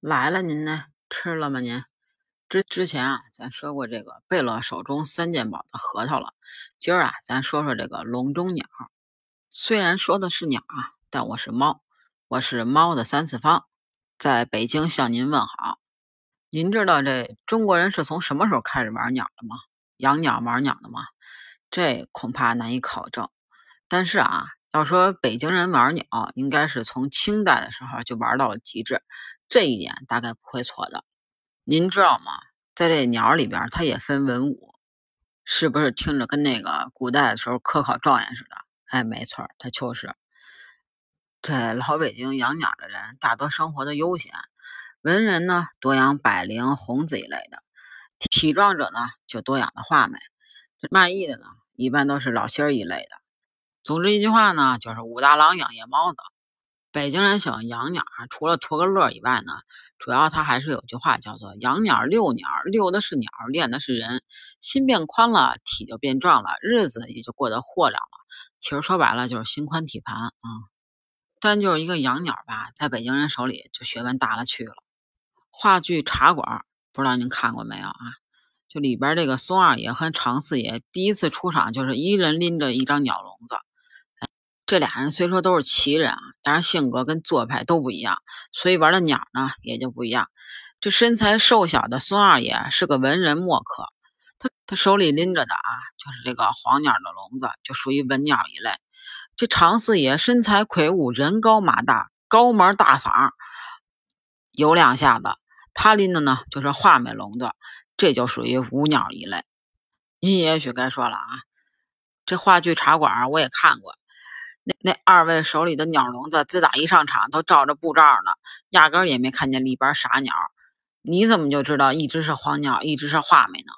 来了，您呢？吃了吗？您之之前啊，咱说过这个贝勒手中三件宝的核桃了。今儿啊，咱说说这个笼中鸟。虽然说的是鸟啊，但我是猫，我是猫的三次方，在北京向您问好。您知道这中国人是从什么时候开始玩鸟的吗？养鸟玩鸟的吗？这恐怕难以考证。但是啊，要说北京人玩鸟，应该是从清代的时候就玩到了极致。这一点大概不会错的，您知道吗？在这鸟里边，它也分文武，是不是听着跟那个古代的时候科考状元似的？哎，没错，它就是。这老北京养鸟的人大多生活的悠闲，文人呢多养百灵、红子一类的，体壮者呢就多养的画眉，这卖艺的呢一般都是老仙儿一类的。总之一句话呢，就是武大郎养夜猫子。北京人喜欢养鸟，除了图个乐以外呢，主要他还是有句话叫做“养鸟遛鸟，遛的是鸟，练的是人”。心变宽了，体就变壮了，日子也就过得豁亮了。其实说白了就是心宽体盘啊。但就是一个养鸟吧，在北京人手里就学问大了去了。话剧《茶馆》，不知道您看过没有啊？就里边这个松二爷和常四爷第一次出场，就是一人拎着一张鸟笼子。这俩人虽说都是奇人啊，当然性格跟做派都不一样，所以玩的鸟呢也就不一样。这身材瘦小的孙二爷是个文人墨客，他他手里拎着的啊就是这个黄鸟的笼子，就属于文鸟一类。这常四爷身材魁梧，人高马大，高门大嗓，有两下子。他拎的呢就是画眉笼子，这就属于武鸟一类。您也许该说了啊，这话剧茶馆我也看过。那那二位手里的鸟笼子，自打一上场都罩着布罩呢，压根儿也没看见里边啥鸟。你怎么就知道一只是黄鸟，一只是画眉呢？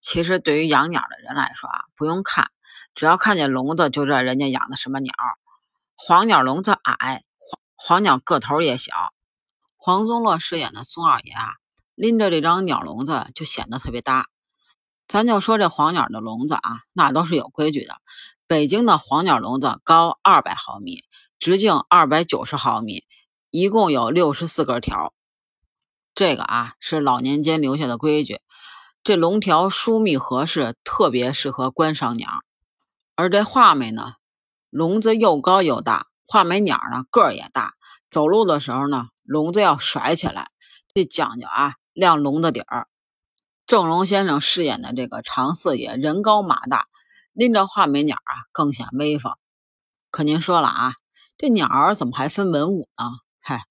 其实对于养鸟的人来说啊，不用看，只要看见笼子就知道人家养的什么鸟。黄鸟笼子矮，黄黄鸟个头也小。黄宗洛饰演的宋二爷啊，拎着这张鸟笼子就显得特别大。咱就说这黄鸟的笼子啊，那都是有规矩的。北京的黄鸟笼子高二百毫米，直径二百九十毫米，一共有六十四根条。这个啊是老年间留下的规矩。这笼条疏密合适，特别适合观赏鸟。而这画眉呢，笼子又高又大，画眉鸟呢个儿也大，走路的时候呢，笼子要甩起来，这讲究啊亮笼子底儿。郑荣先生饰演的这个常四爷，人高马大。拎着画眉鸟啊，更显威风。可您说了啊，这鸟儿怎么还分文武呢？嗨，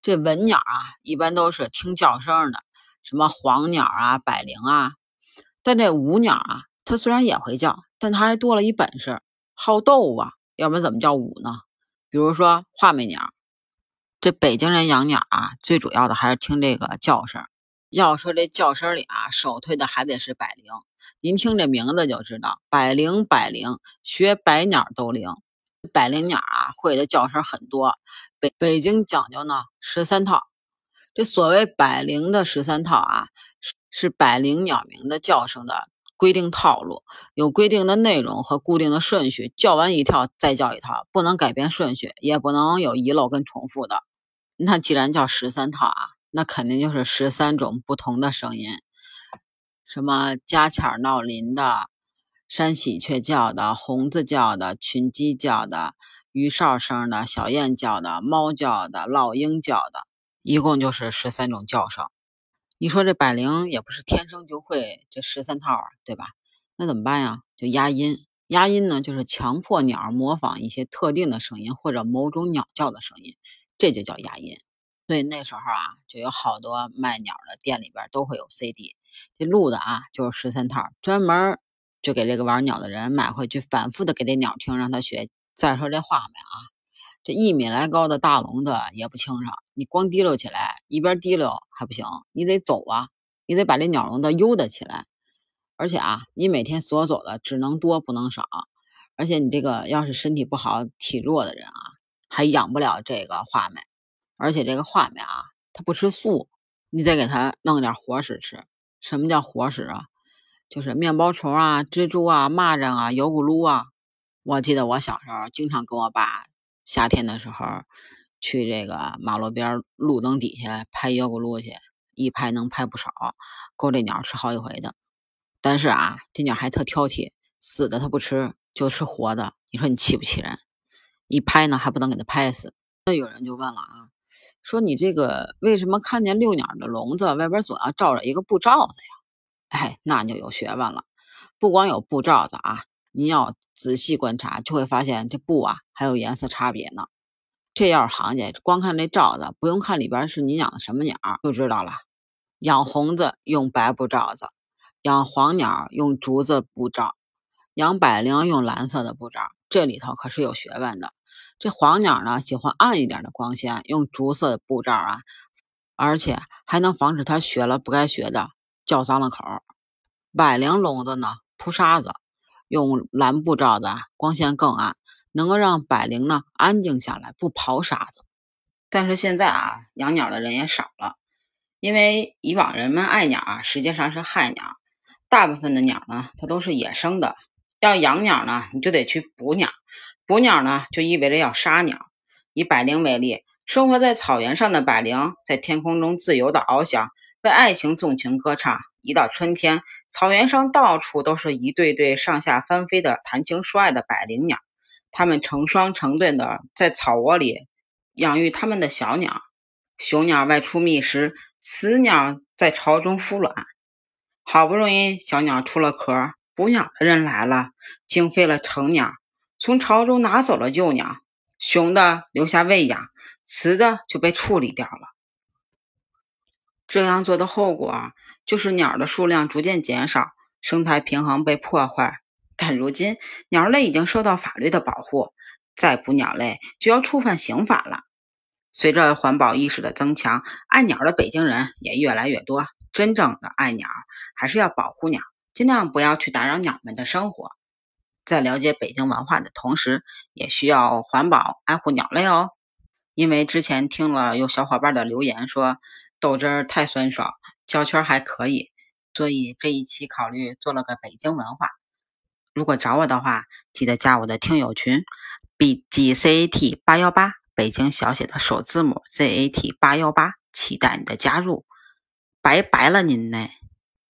这文鸟啊，一般都是听叫声的，什么黄鸟啊、百灵啊。但这武鸟啊，它虽然也会叫，但它还多了一本事，好斗啊。要不然怎么叫武呢？比如说画眉鸟，这北京人养鸟啊，最主要的还是听这个叫声。要说这叫声里啊，首推的还得是百灵。您听这名字就知道，百灵百灵，学百鸟都灵。百灵鸟啊，会的叫声很多。北北京讲究呢十三套。这所谓百灵的十三套啊，是百灵鸟鸣的叫声的规定套路，有规定的内容和固定的顺序。叫完一套再叫一套，不能改变顺序，也不能有遗漏跟重复的。那既然叫十三套啊，那肯定就是十三种不同的声音。什么家巧闹林的，山喜鹊叫的，红子叫的，群鸡叫的，鱼哨声的，小燕叫的，猫叫的，老鹰叫的，一共就是十三种叫声。你说这百灵也不是天生就会这十三套啊，对吧？那怎么办呀？就压音。压音呢，就是强迫鸟模仿一些特定的声音或者某种鸟叫的声音，这就叫压音。所以那时候啊，就有好多卖鸟的店里边都会有 CD。这录的啊，就是十三套，专门就给这个玩鸟的人买回去，反复的给这鸟听，让他学。再说这画眉啊，这一米来高的大笼子也不轻省，你光提溜起来，一边提溜还不行，你得走啊，你得把这鸟笼子悠得起来。而且啊，你每天所走的只能多不能少。而且你这个要是身体不好、体弱的人啊，还养不了这个画眉。而且这个画眉啊，它不吃素，你得给它弄点活食吃。什么叫活食啊？就是面包虫啊、蜘蛛啊、蚂蚱啊、油咕噜啊。我记得我小时候经常跟我爸夏天的时候去这个马路边路灯底下拍腰鼓芦去，一拍能拍不少，够这鸟吃好几回的。但是啊，这鸟还特挑剔，死的它不吃，就吃活的。你说你气不气人？一拍呢还不能给它拍死。那有人就问了啊，说你这个为什么看见遛鸟的笼子外边总要罩着一个布罩子呀？哎，那就有学问了。不光有布罩子啊，你要仔细观察，就会发现这布啊还有颜色差别呢。这要是行家，光看这罩子，不用看里边是你养的什么鸟，就知道了。养红子用白布罩子，养黄鸟用竹子布罩，养百灵用蓝色的布罩。这里头可是有学问的。这黄鸟呢，喜欢暗一点的光线，用竹色的布罩啊，而且还能防止它学了不该学的，叫脏了口。百灵笼子呢，铺沙子，用蓝布罩的，光线更暗。能够让百灵呢安静下来，不刨沙子。但是现在啊，养鸟的人也少了，因为以往人们爱鸟啊，实际上是害鸟。大部分的鸟呢，它都是野生的。要养鸟呢，你就得去捕鸟。捕鸟呢，就意味着要杀鸟。以百灵为例，生活在草原上的百灵，在天空中自由的翱翔，为爱情纵情歌唱。一到春天，草原上到处都是一对对上下翻飞的谈情说爱的百灵鸟。它们成双成对的在草窝里养育它们的小鸟，雄鸟外出觅食，雌鸟在巢中孵卵。好不容易小鸟出了壳，捕鸟的人来了，惊飞了成鸟，从巢中拿走了幼鸟，雄的留下喂养，雌的就被处理掉了。这样做的后果就是鸟的数量逐渐减少，生态平衡被破坏。但如今，鸟类已经受到法律的保护，再捕鸟类就要触犯刑法了。随着环保意识的增强，爱鸟的北京人也越来越多。真正的爱鸟，还是要保护鸟，尽量不要去打扰鸟们的生活。在了解北京文化的同时，也需要环保爱护鸟类哦。因为之前听了有小伙伴的留言说豆汁儿太酸爽，胶圈还可以，所以这一期考虑做了个北京文化。如果找我的话，记得加我的听友群，b g c a t 八幺八，北京小写的首字母 c a t 八幺八，期待你的加入，拜拜了您呢。